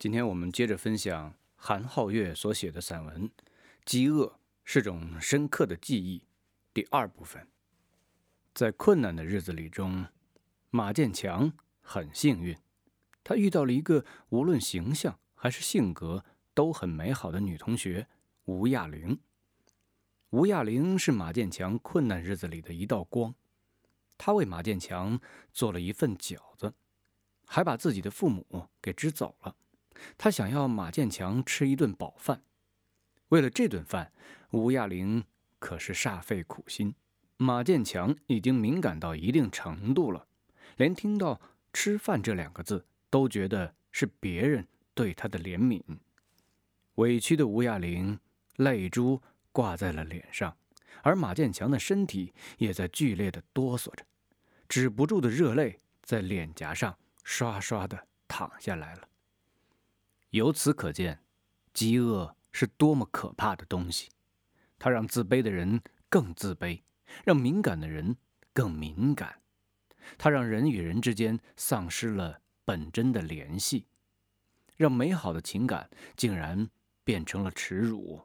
今天我们接着分享韩浩月所写的散文《饥饿是种深刻的记忆》第二部分。在困难的日子里中，马建强很幸运，他遇到了一个无论形象还是性格都很美好的女同学吴亚玲。吴亚玲是马建强困难日子里的一道光，她为马建强做了一份饺子，还把自己的父母给支走了。他想要马建强吃一顿饱饭，为了这顿饭，吴亚玲可是煞费苦心。马建强已经敏感到一定程度了，连听到“吃饭”这两个字都觉得是别人对他的怜悯。委屈的吴亚玲泪珠挂在了脸上，而马建强的身体也在剧烈的哆嗦着，止不住的热泪在脸颊上刷刷的淌下来了。由此可见，饥饿是多么可怕的东西。它让自卑的人更自卑，让敏感的人更敏感。它让人与人之间丧失了本真的联系，让美好的情感竟然变成了耻辱。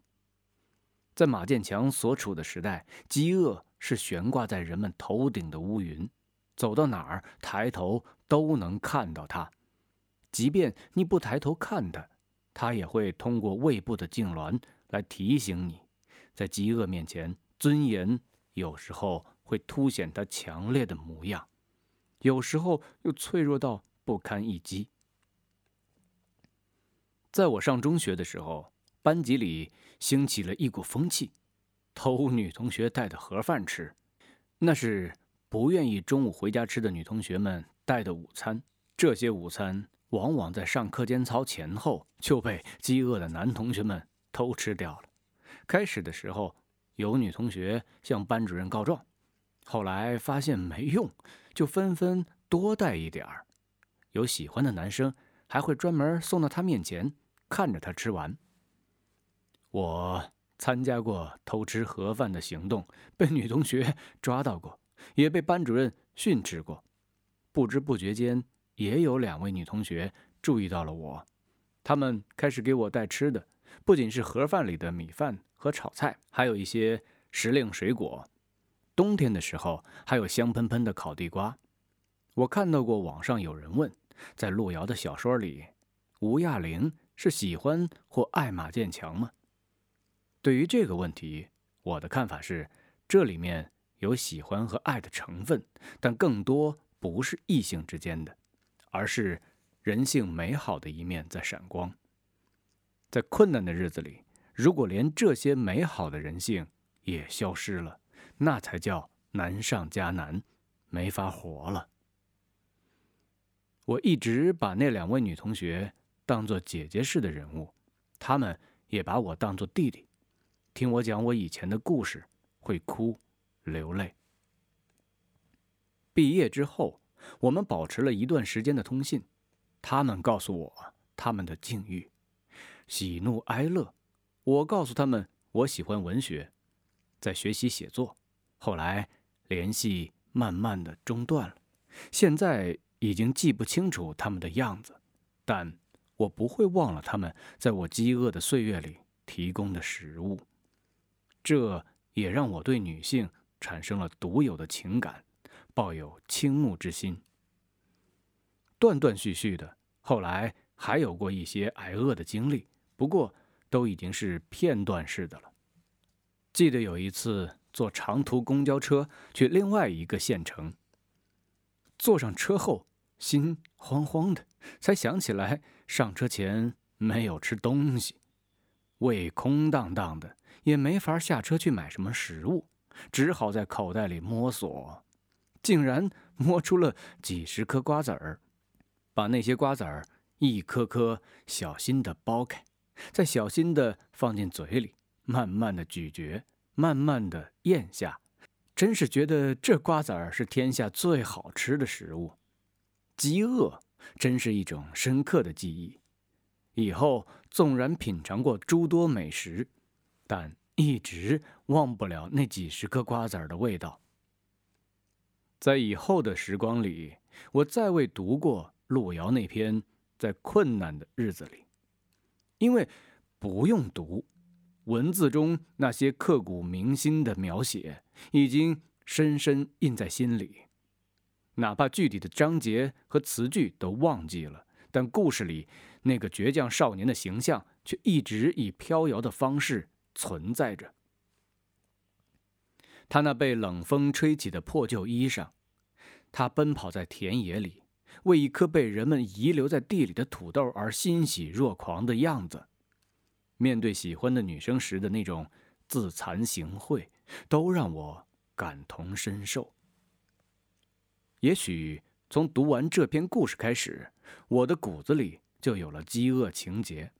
在马建强所处的时代，饥饿是悬挂在人们头顶的乌云，走到哪儿抬头都能看到它。即便你不抬头看他，他也会通过胃部的痉挛来提醒你，在饥饿面前，尊严有时候会凸显他强烈的模样，有时候又脆弱到不堪一击。在我上中学的时候，班级里兴起了一股风气，偷女同学带的盒饭吃，那是不愿意中午回家吃的女同学们带的午餐。这些午餐。往往在上课间操前后就被饥饿的男同学们偷吃掉了。开始的时候，有女同学向班主任告状，后来发现没用，就纷纷多带一点儿。有喜欢的男生还会专门送到她面前，看着她吃完。我参加过偷吃盒饭的行动，被女同学抓到过，也被班主任训斥过。不知不觉间。也有两位女同学注意到了我，她们开始给我带吃的，不仅是盒饭里的米饭和炒菜，还有一些时令水果。冬天的时候，还有香喷喷的烤地瓜。我看到过网上有人问，在路遥的小说里，吴亚玲是喜欢或爱马建强吗？对于这个问题，我的看法是，这里面有喜欢和爱的成分，但更多不是异性之间的。而是人性美好的一面在闪光。在困难的日子里，如果连这些美好的人性也消失了，那才叫难上加难，没法活了。我一直把那两位女同学当做姐姐式的人物，她们也把我当做弟弟，听我讲我以前的故事，会哭流泪。毕业之后。我们保持了一段时间的通信，他们告诉我他们的境遇，喜怒哀乐。我告诉他们我喜欢文学，在学习写作。后来联系慢慢的中断了，现在已经记不清楚他们的样子，但我不会忘了他们在我饥饿的岁月里提供的食物。这也让我对女性产生了独有的情感。抱有倾慕之心，断断续续的。后来还有过一些挨饿的经历，不过都已经是片段式的了。记得有一次坐长途公交车去另外一个县城，坐上车后心慌慌的，才想起来上车前没有吃东西，胃空荡荡的，也没法下车去买什么食物，只好在口袋里摸索。竟然摸出了几十颗瓜子儿，把那些瓜子儿一颗颗小心的剥开，再小心的放进嘴里，慢慢的咀嚼，慢慢的咽下，真是觉得这瓜子儿是天下最好吃的食物。饥饿真是一种深刻的记忆，以后纵然品尝过诸多美食，但一直忘不了那几十颗瓜子儿的味道。在以后的时光里，我再未读过路遥那篇《在困难的日子里》，因为不用读，文字中那些刻骨铭心的描写已经深深印在心里，哪怕具体的章节和词句都忘记了，但故事里那个倔强少年的形象却一直以飘摇的方式存在着。他那被冷风吹起的破旧衣裳，他奔跑在田野里。为一颗被人们遗留在地里的土豆而欣喜若狂的样子，面对喜欢的女生时的那种自惭形秽，都让我感同身受。也许从读完这篇故事开始，我的骨子里就有了饥饿情节，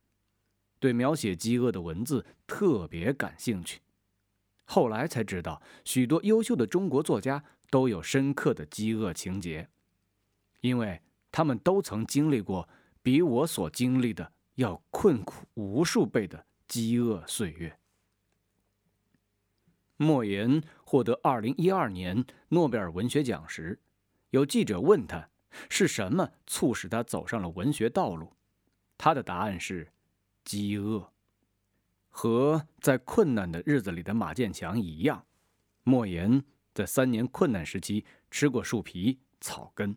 对描写饥饿的文字特别感兴趣。后来才知道，许多优秀的中国作家都有深刻的饥饿情节。因为他们都曾经历过比我所经历的要困苦无数倍的饥饿岁月。莫言获得二零一二年诺贝尔文学奖时，有记者问他是什么促使他走上了文学道路，他的答案是饥饿。和在困难的日子里的马建强一样，莫言在三年困难时期吃过树皮、草根。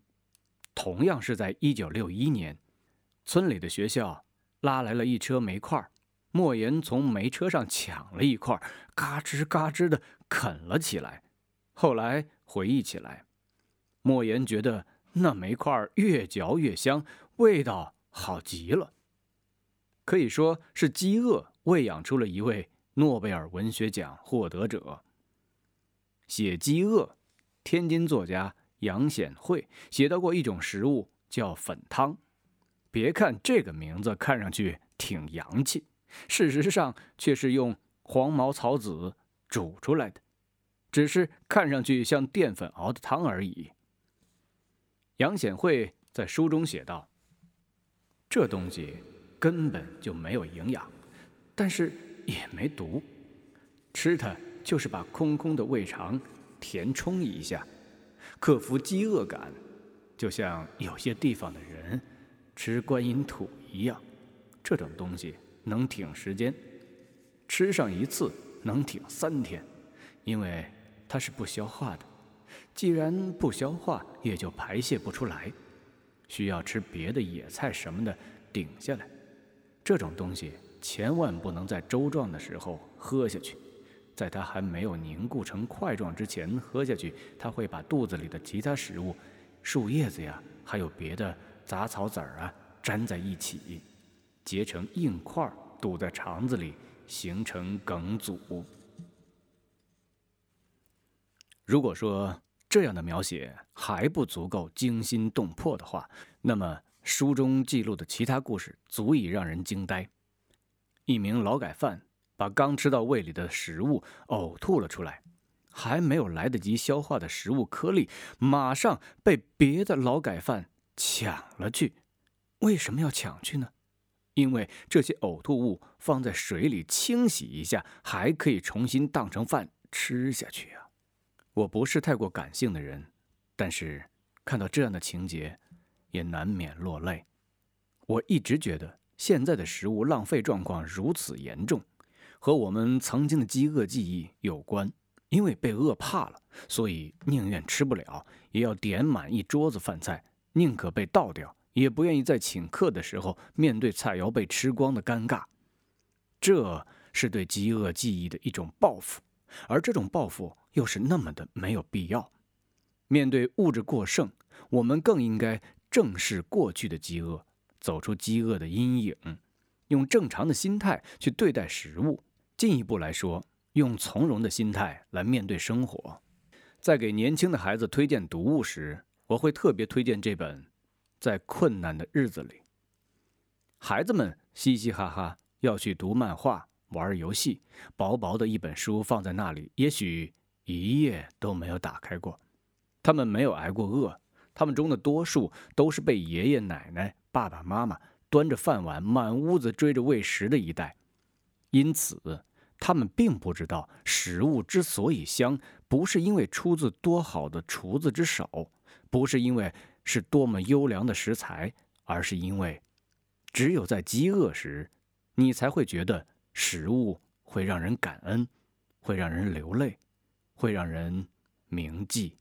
同样是在一九六一年，村里的学校拉来了一车煤块，莫言从煤车上抢了一块，嘎吱嘎吱的啃了起来。后来回忆起来，莫言觉得那煤块越嚼越香，味道好极了。可以说是饥饿喂养出了一位诺贝尔文学奖获得者。写饥饿，天津作家。杨显惠写到过一种食物叫粉汤，别看这个名字看上去挺洋气，事实上却是用黄毛草籽煮出来的，只是看上去像淀粉熬的汤而已。杨显惠在书中写道：“这东西根本就没有营养，但是也没毒，吃它就是把空空的胃肠填充一下。”克服饥饿感，就像有些地方的人吃观音土一样，这种东西能挺时间，吃上一次能挺三天，因为它是不消化的。既然不消化，也就排泄不出来，需要吃别的野菜什么的顶下来。这种东西千万不能在粥状的时候喝下去。在它还没有凝固成块状之前喝下去，它会把肚子里的其他食物、树叶子呀，还有别的杂草籽儿啊粘在一起，结成硬块，堵在肠子里，形成梗阻。如果说这样的描写还不足够惊心动魄的话，那么书中记录的其他故事足以让人惊呆。一名劳改犯。把刚吃到胃里的食物呕吐了出来，还没有来得及消化的食物颗粒，马上被别的劳改犯抢了去。为什么要抢去呢？因为这些呕吐物放在水里清洗一下，还可以重新当成饭吃下去啊！我不是太过感性的人，但是看到这样的情节，也难免落泪。我一直觉得现在的食物浪费状况如此严重。和我们曾经的饥饿记忆有关，因为被饿怕了，所以宁愿吃不了，也要点满一桌子饭菜，宁可被倒掉，也不愿意在请客的时候面对菜肴被吃光的尴尬。这是对饥饿记忆的一种报复，而这种报复又是那么的没有必要。面对物质过剩，我们更应该正视过去的饥饿，走出饥饿的阴影，用正常的心态去对待食物。进一步来说，用从容的心态来面对生活。在给年轻的孩子推荐读物时，我会特别推荐这本《在困难的日子里》。孩子们嘻嘻哈哈要去读漫画、玩游戏，薄薄的一本书放在那里，也许一页都没有打开过。他们没有挨过饿，他们中的多数都是被爷爷奶奶、爸爸妈妈端着饭碗满屋子追着喂食的一代，因此。他们并不知道，食物之所以香，不是因为出自多好的厨子之手，不是因为是多么优良的食材，而是因为，只有在饥饿时，你才会觉得食物会让人感恩，会让人流泪，会让人铭记。